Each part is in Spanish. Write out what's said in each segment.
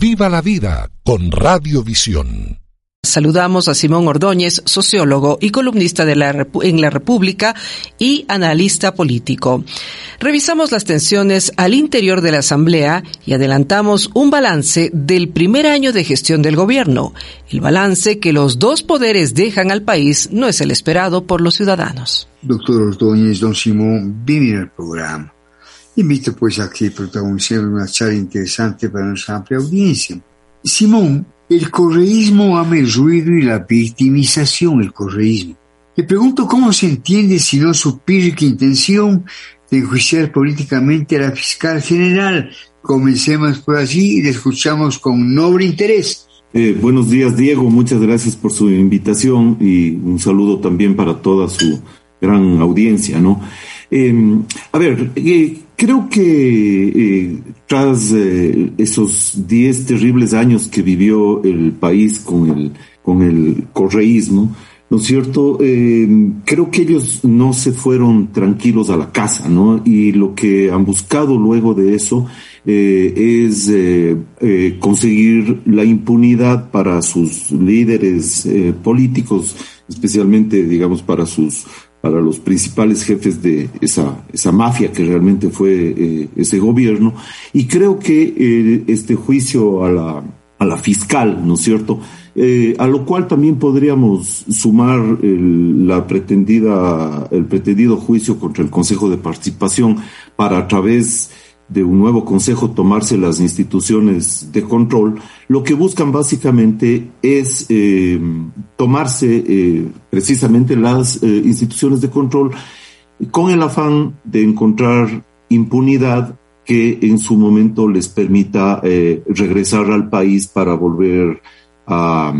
Viva la vida con Radiovisión. Saludamos a Simón Ordóñez, sociólogo y columnista de la en La República y analista político. Revisamos las tensiones al interior de la Asamblea y adelantamos un balance del primer año de gestión del gobierno. El balance que los dos poderes dejan al país no es el esperado por los ciudadanos. Doctor Ordóñez, don Simón, bienvenido al programa. Invito pues a que protagonicemos una charla interesante para nuestra amplia audiencia. Simón, el correísmo ama el ruido y la victimización, el correísmo. Le pregunto cómo se entiende si no su pírrica intención de enjuiciar políticamente a la fiscal general. Comencemos por allí y le escuchamos con noble interés. Eh, buenos días, Diego. Muchas gracias por su invitación y un saludo también para toda su gran audiencia, ¿no? Eh, a ver, eh, creo que eh, tras eh, esos diez terribles años que vivió el país con el, con el correísmo, ¿no es cierto? creo que ellos no se fueron tranquilos a la casa, ¿no? Y lo que han buscado luego de eso es conseguir la impunidad para sus líderes políticos, especialmente, digamos, para sus para los principales jefes de esa, esa mafia que realmente fue eh, ese gobierno. Y creo que eh, este juicio a la, a la fiscal, ¿no es cierto? Eh, a lo cual también podríamos sumar el, la pretendida, el pretendido juicio contra el Consejo de Participación para a través de un nuevo consejo tomarse las instituciones de control, lo que buscan básicamente es eh, tomarse eh, precisamente las eh, instituciones de control con el afán de encontrar impunidad que en su momento les permita regresar al país para volver a,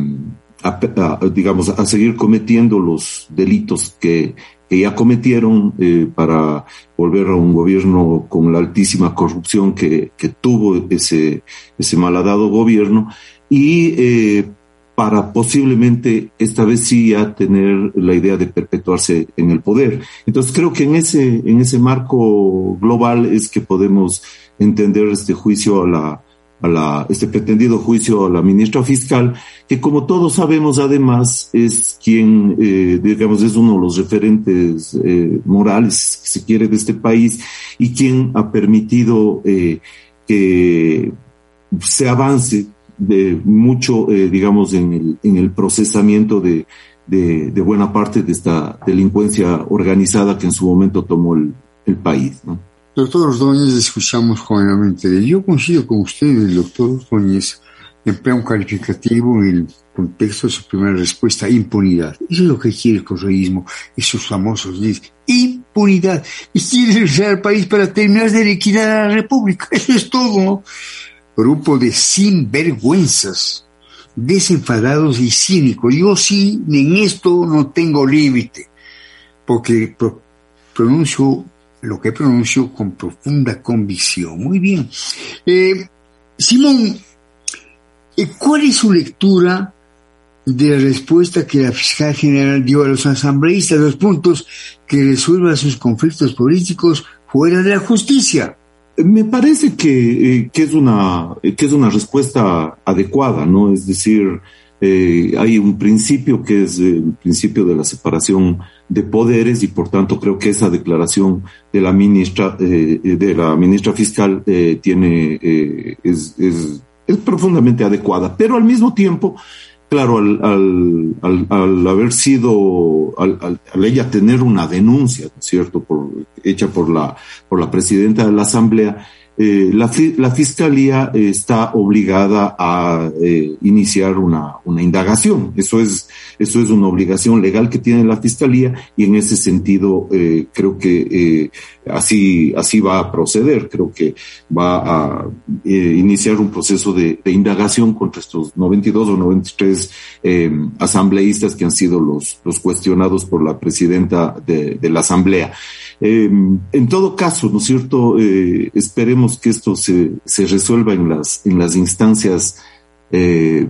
digamos, a seguir cometiendo los delitos que que ya cometieron eh, para volver a un gobierno con la altísima corrupción que, que tuvo ese, ese malhadado gobierno y eh, para posiblemente esta vez sí ya tener la idea de perpetuarse en el poder. Entonces creo que en ese, en ese marco global es que podemos entender este juicio a la, a la, este pretendido juicio a la ministra fiscal, que como todos sabemos además es quien, eh, digamos, es uno de los referentes eh, morales, si quiere, de este país y quien ha permitido eh, que se avance de mucho, eh, digamos, en el, en el procesamiento de, buena parte de esta delincuencia organizada que en su momento tomó el, país. Doctor Ordóñez, escuchamos jovenamente. Yo coincido con usted, el doctor Ordóñez emplea un calificativo en el contexto de su primera respuesta, impunidad. Eso es lo que quiere el correísmo, esos famosos dice, impunidad. Y quiere regresar al país para terminar de liquidar a la República. Eso es todo, ¿no? Grupo de sinvergüenzas, desenfadados y cínicos. Yo sí, en esto no tengo límite, porque pronuncio lo que pronuncio con profunda convicción. Muy bien. Eh, Simón, eh, ¿cuál es su lectura de la respuesta que la fiscal general dio a los asambleístas, los puntos que resuelvan sus conflictos políticos fuera de la justicia? Me parece que, eh, que, es una, que es una respuesta adecuada, ¿no? Es decir, eh, hay un principio que es el principio de la separación de poderes y por tanto creo que esa declaración de la ministra eh, de la ministra fiscal eh, tiene eh, es, es, es, profundamente adecuada. Pero al mismo tiempo claro al, al, al, al haber sido al, ella tener una denuncia cierto por hecha por la por la presidenta de la asamblea eh, la, la, Fiscalía está obligada a eh, iniciar una, una, indagación. Eso es, eso es una obligación legal que tiene la Fiscalía y en ese sentido eh, creo que eh, así, así va a proceder. Creo que va a eh, iniciar un proceso de, indagación contra estos 92 o 93 asambleístas que han sido los, los cuestionados por la presidenta de, de la Asamblea. En todo caso, ¿no es cierto? esperemos que esto se, se resuelva en las, en las instancias eh,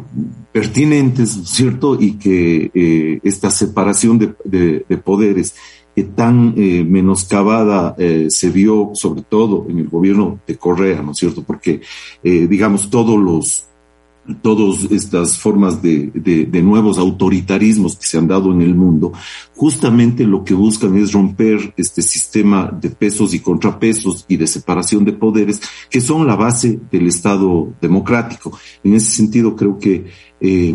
pertinentes, ¿cierto? Y que eh, esta separación de, de, de poderes que tan eh, menoscabada eh, se vio sobre todo en el gobierno de Correa, ¿no es cierto? Porque, eh, digamos, todos los, todas estas formas de, nuevos autoritarismos que se han dado en el mundo, justamente lo que buscan es romper este sistema de pesos y contrapesos y de separación de poderes que son la base del Estado democrático. En ese sentido, creo que eh,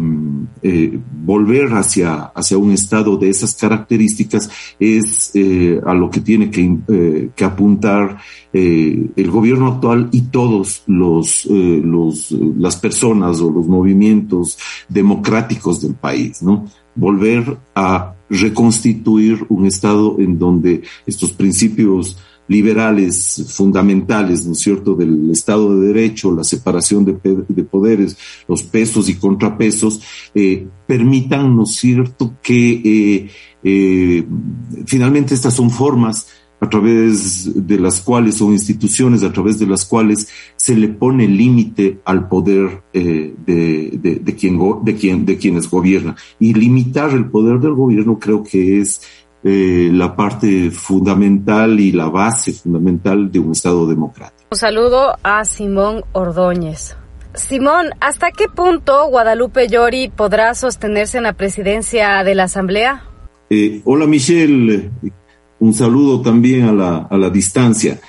eh, volver hacia, hacia un estado de esas características es eh, a lo que tiene que, que apuntar el gobierno actual y todos los, los, las personas o los movimientos democráticos del país, ¿no? Volver a reconstituir un estado en donde estos principios liberales fundamentales, ¿no es cierto?, del Estado de Derecho, la separación de, poderes, los pesos y contrapesos, eh, permitan, ¿no es cierto?, que eh, eh, finalmente estas son formas a través de las cuales, son instituciones a través de las cuales se le pone límite al poder de, de, de quienes gobiernan. Y limitar el poder del gobierno creo que es eh, la parte fundamental y la base fundamental de un Estado democrático. Un saludo a Simón Ordóñez. Simón, ¿hasta qué punto Guadalupe Llori podrá sostenerse en la presidencia de la Asamblea? Eh, hola Michelle, un saludo también a la, a la distancia.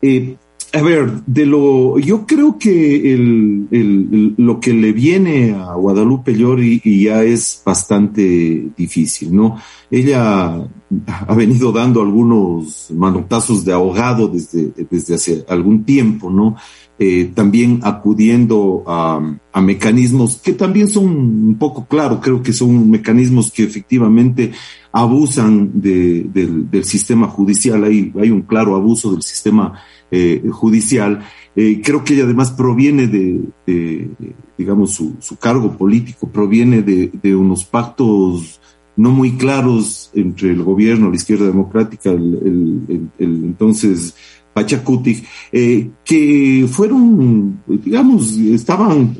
Eh, a ver, de lo, yo creo que el, el, lo que le viene a Guadalupe Llori y ya es bastante difícil, ¿no? Ella ha venido dando algunos manotazos de ahogado desde, desde hace algún tiempo, ¿no? Eh, también acudiendo a, a, mecanismos que también son un poco claro, creo que son mecanismos que efectivamente abusan de, del, del sistema judicial, hay, hay un claro abuso del sistema eh, judicial. Eh, creo que ella además proviene de, digamos, su, su, cargo político, proviene de, de, unos pactos no muy claros entre el gobierno, la izquierda democrática, el, el, el, entonces Pachacuti, eh, que fueron, digamos, estaban,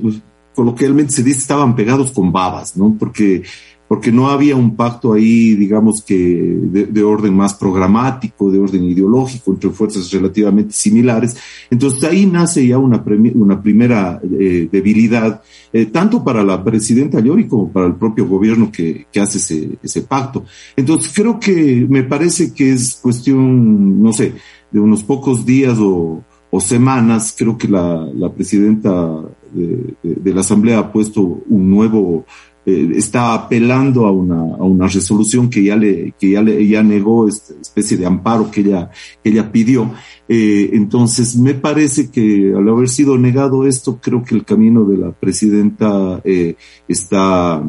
coloquialmente se dice, estaban pegados con babas, ¿no? Porque porque no había un pacto ahí, digamos que de, orden más programático, de orden ideológico, entre fuerzas relativamente similares. Entonces ahí nace ya una, una primera eh, debilidad, eh, tanto para la presidenta Llori como para el propio gobierno que, que hace ese, pacto. Entonces creo que me parece que es cuestión, no sé, de unos pocos días o, semanas, creo que la, la presidenta de, de, la Asamblea ha puesto un nuevo eh, está apelando a una, a una resolución que ya le, que ya le, ya negó esta especie de amparo que ella, que ella pidió. Eh, entonces, me parece que al haber sido negado esto, creo que el camino de la presidenta eh, está,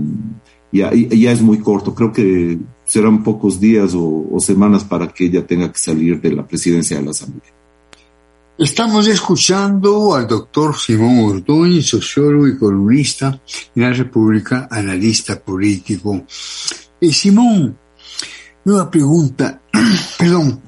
ya, ya es muy corto. Creo que serán pocos días o, o semanas para que ella tenga que salir de la presidencia de la Asamblea. Estamos escuchando al doctor Simón Ordóñez, sociólogo y columnista en la República, analista político. Eh, Simón, nueva pregunta, perdón.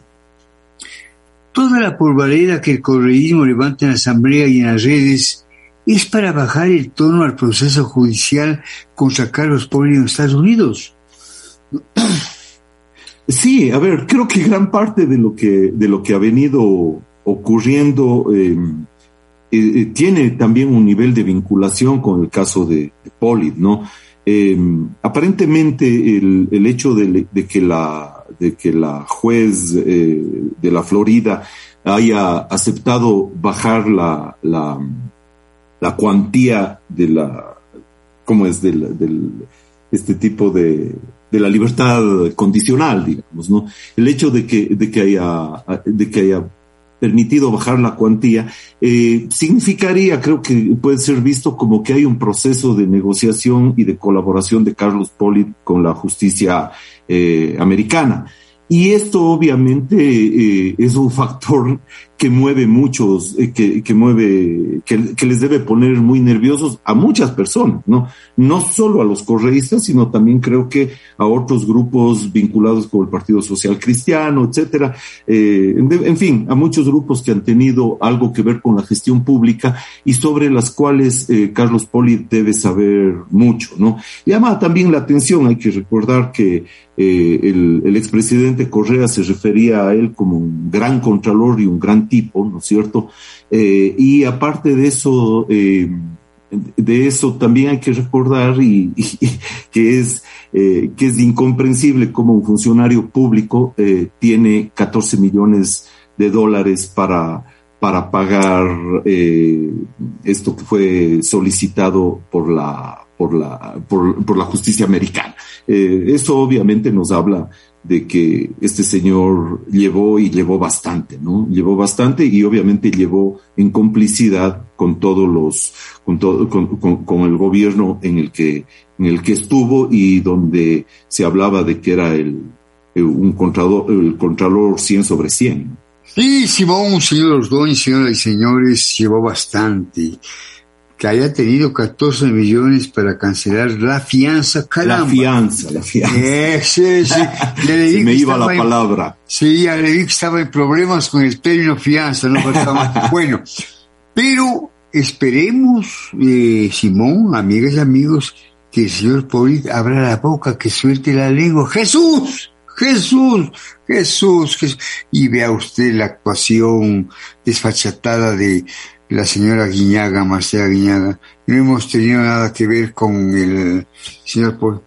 Toda la polvareda que el correísmo levanta en la Asamblea y en las redes es para bajar el tono al proceso judicial contra Carlos Poli en Estados Unidos. Sí, a ver, creo que gran parte de lo que, de lo que ha venido ocurriendo em, eh, eh, tiene también un nivel de vinculación con el caso de, de ¿no? Em, aparentemente el, el hecho de, que la, de que la juez eh, de la Florida haya aceptado bajar la, la, la cuantía de la, ¿cómo es? Del, este tipo de, de la libertad condicional, digamos, ¿no? El hecho de que, de que haya, de que haya permitido bajar la cuantía, eh, significaría, creo que puede ser visto como que hay un proceso de negociación y de colaboración de Carlos Poli con la justicia eh, americana. Y esto obviamente eh, es un factor que mueve muchos, eh, que, que mueve, que, que, les debe poner muy nerviosos a muchas personas, ¿no? No solo a los correístas, sino también creo que a otros grupos vinculados con el Partido Social Cristiano, etcétera. Eh, en, fin, a muchos grupos que han tenido algo que ver con la gestión pública y sobre las cuales eh, Carlos Poli debe saber mucho, ¿no? Llama también la atención, hay que recordar que eh, el, el expresidente Correa se refería a él como un gran contralor y un gran tipo, ¿no es cierto? Eh, y aparte de eso, eh, de eso también hay que recordar y, que es que es incomprensible cómo un funcionario público tiene 14 millones de dólares para para pagar esto que fue solicitado por la por la por, por la justicia americana. Eh, eso obviamente nos habla de que este señor llevó y llevó bastante, ¿no? Llevó bastante y obviamente llevó en complicidad con todos los, con todo, con, con, el gobierno en el que, en el que estuvo y donde se hablaba de que era el, un contralor, el contralor 100 sobre 100. Sí, Simón, señor Ordóñez, señoras y señores, llevó bastante que haya tenido 14 millones para cancelar la fianza, caramba. La fianza, la fianza. Eh, sí, sí. Le me iba la palabra. Sí, ya le vi que estaba en problemas con el término fianza, no Bueno, pero esperemos, eh, Simón, amigas y amigos, que el señor Poli abra la boca, que suelte la lengua. ¡Jesús! Jesús, Jesús, Jesús. Y vea usted la actuación desfachatada de la señora Guiñaga, Marcela Guiñaga, no hemos tenido nada que ver con el señor Paul.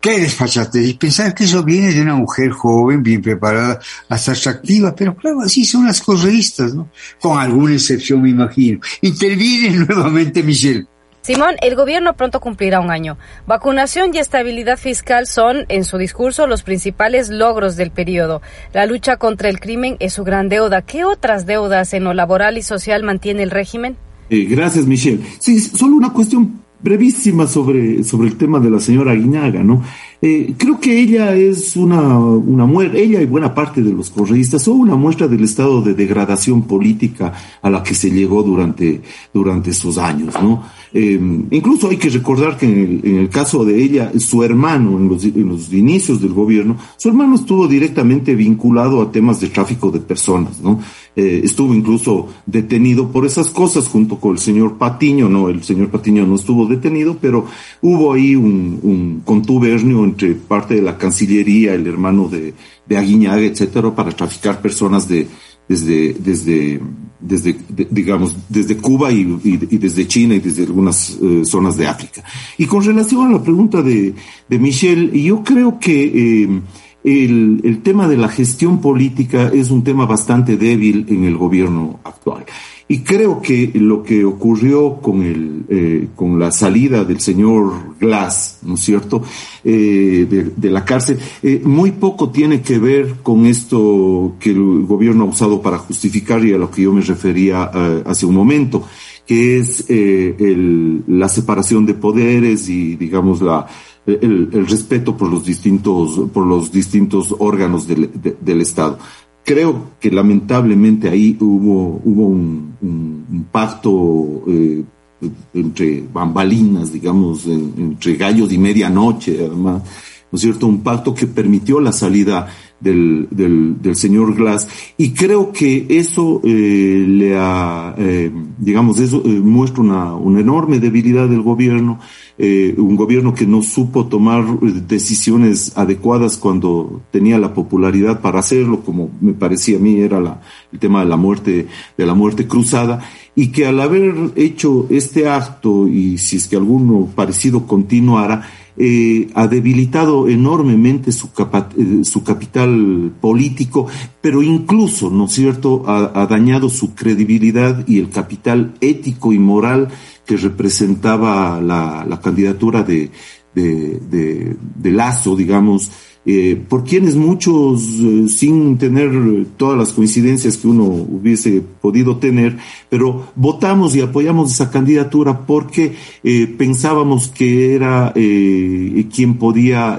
¿Qué desfachate? Y pensar que eso viene de una mujer joven, bien preparada, hasta atractiva, pero claro, así son las correístas, ¿no? Con alguna excepción, me imagino. Interviene nuevamente Michelle. Simón, el gobierno pronto cumplirá un año. Vacunación y estabilidad fiscal son, en su discurso, los principales logros del periodo. La lucha contra el crimen es su gran deuda. ¿Qué otras deudas en lo laboral y social mantiene el régimen? Eh, gracias, Michelle. Sí, solo una cuestión brevísima sobre, sobre el tema de la señora Guiñaga, ¿no? Eh, creo que ella es una, una muestra, ella y buena parte de los correístas son una muestra del estado de degradación política a la que se llegó durante, durante esos años, ¿no? Eh, incluso hay que recordar que en el, caso de ella, su hermano, en los, en los, inicios del gobierno, su hermano estuvo directamente vinculado a temas de tráfico de personas, ¿no? Eh, estuvo incluso detenido por esas cosas junto con el señor Patiño, no, el señor Patiño no estuvo detenido, pero hubo ahí un, un contubernio entre parte de la Cancillería, el hermano de, de Aguiñaga, etcétera, para traficar personas de, desde, desde, digamos, desde Cuba y, desde China y desde algunas eh, zonas de África. Y con relación a la pregunta de, de Michelle, yo creo que eh, el tema de la gestión política es un tema bastante débil en el gobierno actual. Y creo que lo que ocurrió con, el, eh, con la salida del señor Glass, ¿no es cierto?, eh, de, la cárcel, eh, muy poco tiene que ver con esto que el gobierno ha usado para justificar y a lo que yo me refería hace un momento, que es el, la separación de poderes y, digamos, la, el, respeto por los distintos, por los distintos órganos del, de, del Estado creo que lamentablemente ahí hubo, hubo un, un, pacto eh, entre bambalinas, digamos, entre gallos y medianoche, además, ¿no es cierto? Un pacto que permitió la salida del, del, señor Glass y creo que eso eh, le ha, eh, digamos, eso eh, muestra una, una enorme debilidad del gobierno eh, un gobierno que no supo tomar decisiones adecuadas cuando tenía la popularidad para hacerlo, como me parecía a mí era la, el tema de la muerte, de la muerte cruzada, y que al haber hecho este acto, y si es que alguno parecido continuara, eh, ha debilitado enormemente su, eh, su capital político, pero incluso, ¿no es cierto?, ha, ha dañado su credibilidad y el capital ético y moral que representaba la, la candidatura de, de, de, de, Lazo, digamos, eh, por quienes muchos, eh, sin tener todas las coincidencias que uno hubiese podido tener, pero votamos y apoyamos esa candidatura porque eh, pensábamos que era eh, quien podía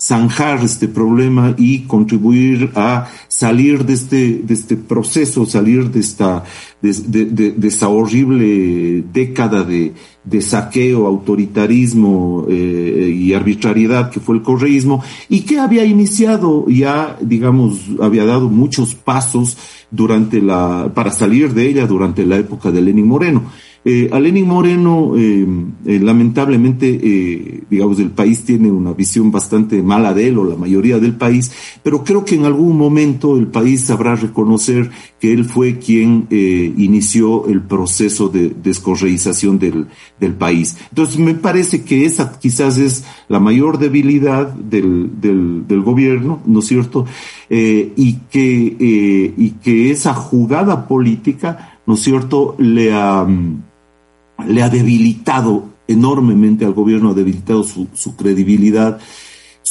zanjar este problema y contribuir a salir de este, de este proceso, salir de esta, de, de, de esta horrible década de, de saqueo, autoritarismo eh, y arbitrariedad que fue el correísmo y que había iniciado ya, digamos, había dado muchos pasos durante la, para salir de ella durante la época de Lenin Moreno. Eh, a Lenin Moreno, eh, eh, lamentablemente, digamos, el país tiene una visión bastante mala de él, o la mayoría del país, pero creo que en algún momento el país sabrá reconocer que él fue quien inició el proceso de descorreización del, del país. Entonces, me parece que esa quizás es la mayor debilidad del, del, gobierno, ¿no es cierto? y, que, y que esa jugada política, ¿no es cierto?, le ha le ha debilitado enormemente al gobierno, ha debilitado su, credibilidad,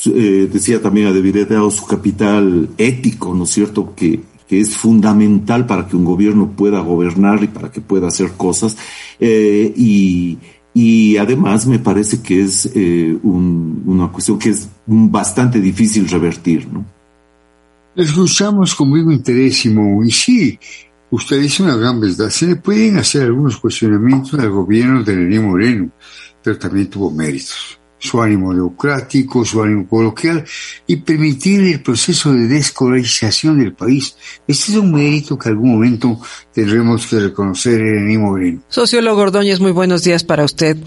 eh, decía también, ha debilitado su capital ético, ¿no es cierto?, que, que es fundamental para que un gobierno pueda gobernar y para que pueda hacer cosas. Eh, y, y además me parece que es eh, una cuestión que es bastante difícil revertir, ¿no? Escuchamos con muy interés, y sí, Usted dice una gran verdad. Se le pueden hacer algunos cuestionamientos al gobierno de Lenín Moreno, pero también tuvo méritos. Su ánimo democrático, su ánimo coloquial y permitir el proceso de descolonización del país. Este es un mérito que algún momento tendremos que reconocer en Lenín Moreno. Sociólogo Ordóñez, muy buenos días para usted.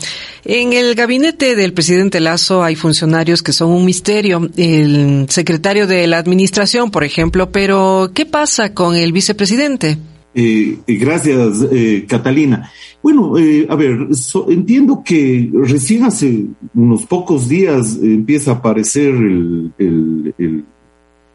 En el gabinete del presidente Lazo hay funcionarios que son un misterio. El secretario de la administración, por ejemplo, pero ¿qué pasa con el vicepresidente? Eh, gracias, eh, Catalina. Bueno, eh, a ver, entiendo que recién hace unos pocos días empieza a aparecer el,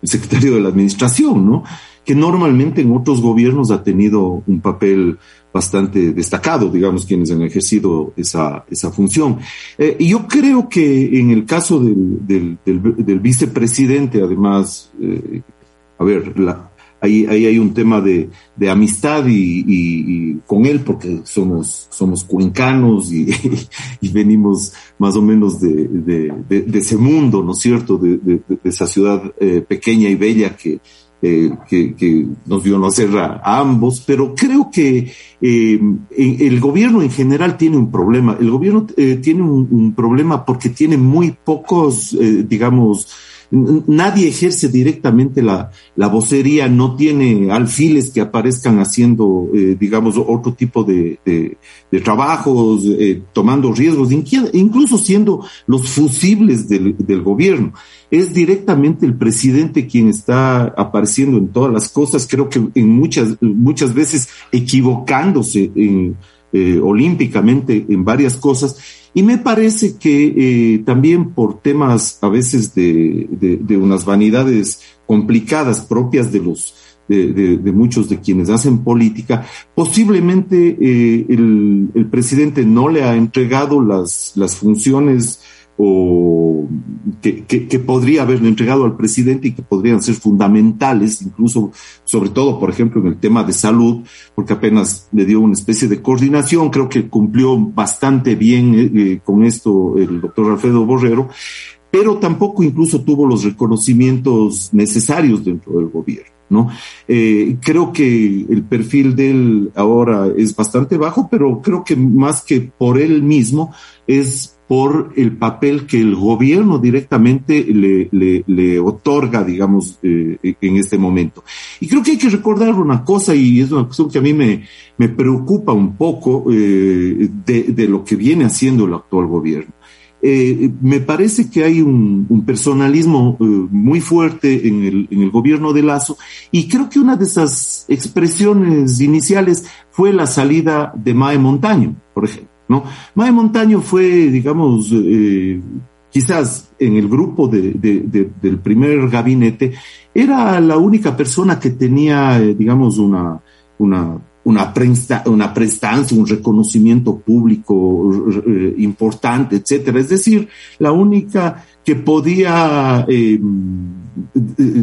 secretario de la Administración, ¿no? Que normalmente en otros gobiernos ha tenido un papel bastante destacado, digamos, quienes han ejercido esa, esa función. Eh, y yo creo que en el caso del, del, del, vicepresidente, además, eh, a ver, la, ahí, ahí hay un tema de, de amistad y, y, con él, porque somos, somos cuencanos y, y venimos más o menos de, de, ese mundo, ¿no es cierto? De, esa ciudad eh, pequeña y bella que, eh, que, que, nos vio nacer a, ambos, pero creo que eh, el gobierno en general tiene un problema. El gobierno eh, tiene un, un, problema porque tiene muy pocos, eh, digamos, nadie ejerce directamente la, la vocería, no tiene alfiles que aparezcan haciendo, eh, digamos, otro tipo de, trabajos, eh, tomando riesgos, incluso siendo los fusibles del, gobierno. Es directamente el presidente quien está apareciendo en todas las cosas, creo que en muchas, muchas veces equivocándose eh, olímpicamente en varias cosas y me parece que eh, también por temas a veces de, de, unas vanidades complicadas propias de los de, muchos de quienes hacen política, posiblemente eh, el, el, presidente no le ha entregado las, las funciones o que, que, podría haberle entregado al presidente y que podrían ser fundamentales, incluso, sobre todo, por ejemplo, en el tema de salud, porque apenas le dio una especie de coordinación, creo que cumplió bastante bien eh, eh, con esto el doctor Alfredo Borrero, pero tampoco incluso tuvo los reconocimientos necesarios dentro del gobierno. ¿no? Eh, creo que el perfil de él ahora es bastante bajo, pero creo que más que por él mismo es por el papel que el gobierno directamente le, le, otorga, digamos, eh, en este momento. Y creo que hay que recordar una cosa, y es una cuestión que a mí me, me preocupa un poco eh, de, lo que viene haciendo el actual gobierno. Eh, me parece que hay un, personalismo eh, muy fuerte en el, gobierno de Lazo y creo que una de esas expresiones iniciales fue la salida de Mae Montaño, por ejemplo. ¿no? Mae Montaño fue, digamos, eh, quizás en el grupo de, de, del primer gabinete, era la única persona que tenía, digamos, una, una, presta, una prestancia, un reconocimiento público eh, importante, etcétera. Es decir, la única que podía eh,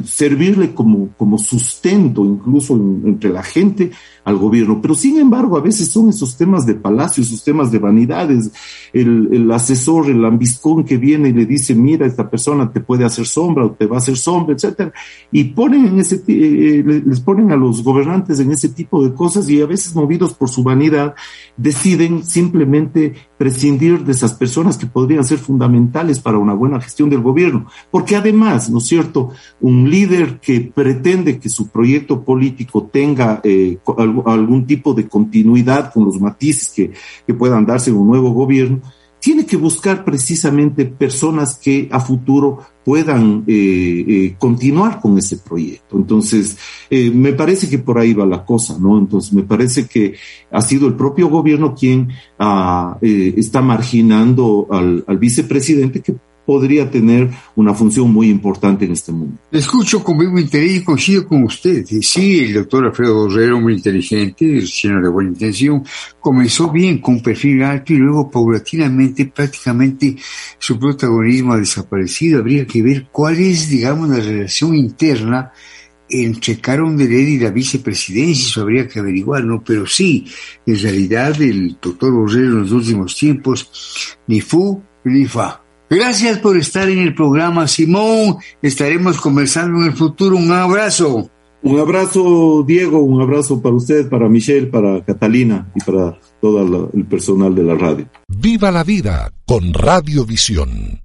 servirle como, como sustento incluso entre la gente al gobierno. Pero sin embargo, a veces son esos temas de palacio, esos temas de vanidades. El, el asesor, el ambiscón que viene y le dice, mira, esta persona te puede hacer sombra o te va a hacer sombra, etcétera. Y ponen en ese, eh, les ponen a los gobernantes en ese tipo de cosas y a veces movidos por su vanidad deciden simplemente prescindir de esas personas que podrían ser fundamentales para una buena gestión del gobierno. Porque además, ¿no es cierto? Un líder que pretende que su proyecto político tenga eh, algún tipo de continuidad con los matices que, que puedan darse en un nuevo gobierno, tiene que buscar precisamente personas que a futuro puedan eh, eh, continuar con ese proyecto. Entonces, me parece que por ahí va la cosa, ¿no? Entonces, me parece que ha sido el propio gobierno quien ah, está marginando al vicepresidente que podría tener una función muy importante en este mundo. Escucho con vivo interés y coincido con usted. Sí, el doctor Alfredo Borrero, muy inteligente, lleno de buena intención, comenzó bien con un perfil alto y luego paulatinamente prácticamente su protagonismo ha desaparecido. Habría que ver cuál es, digamos, la relación interna entre de Led y la vicepresidencia, eso habría que averiguar, ¿no? Pero sí, en realidad el doctor Borrero en los últimos tiempos, ni fu ni fa Gracias por estar en el programa, Simón. Estaremos conversando en el futuro. Un abrazo. Un abrazo, Diego, un abrazo para usted, para Michelle, para Catalina y para todo el personal de la radio. Viva la vida con Radiovisión.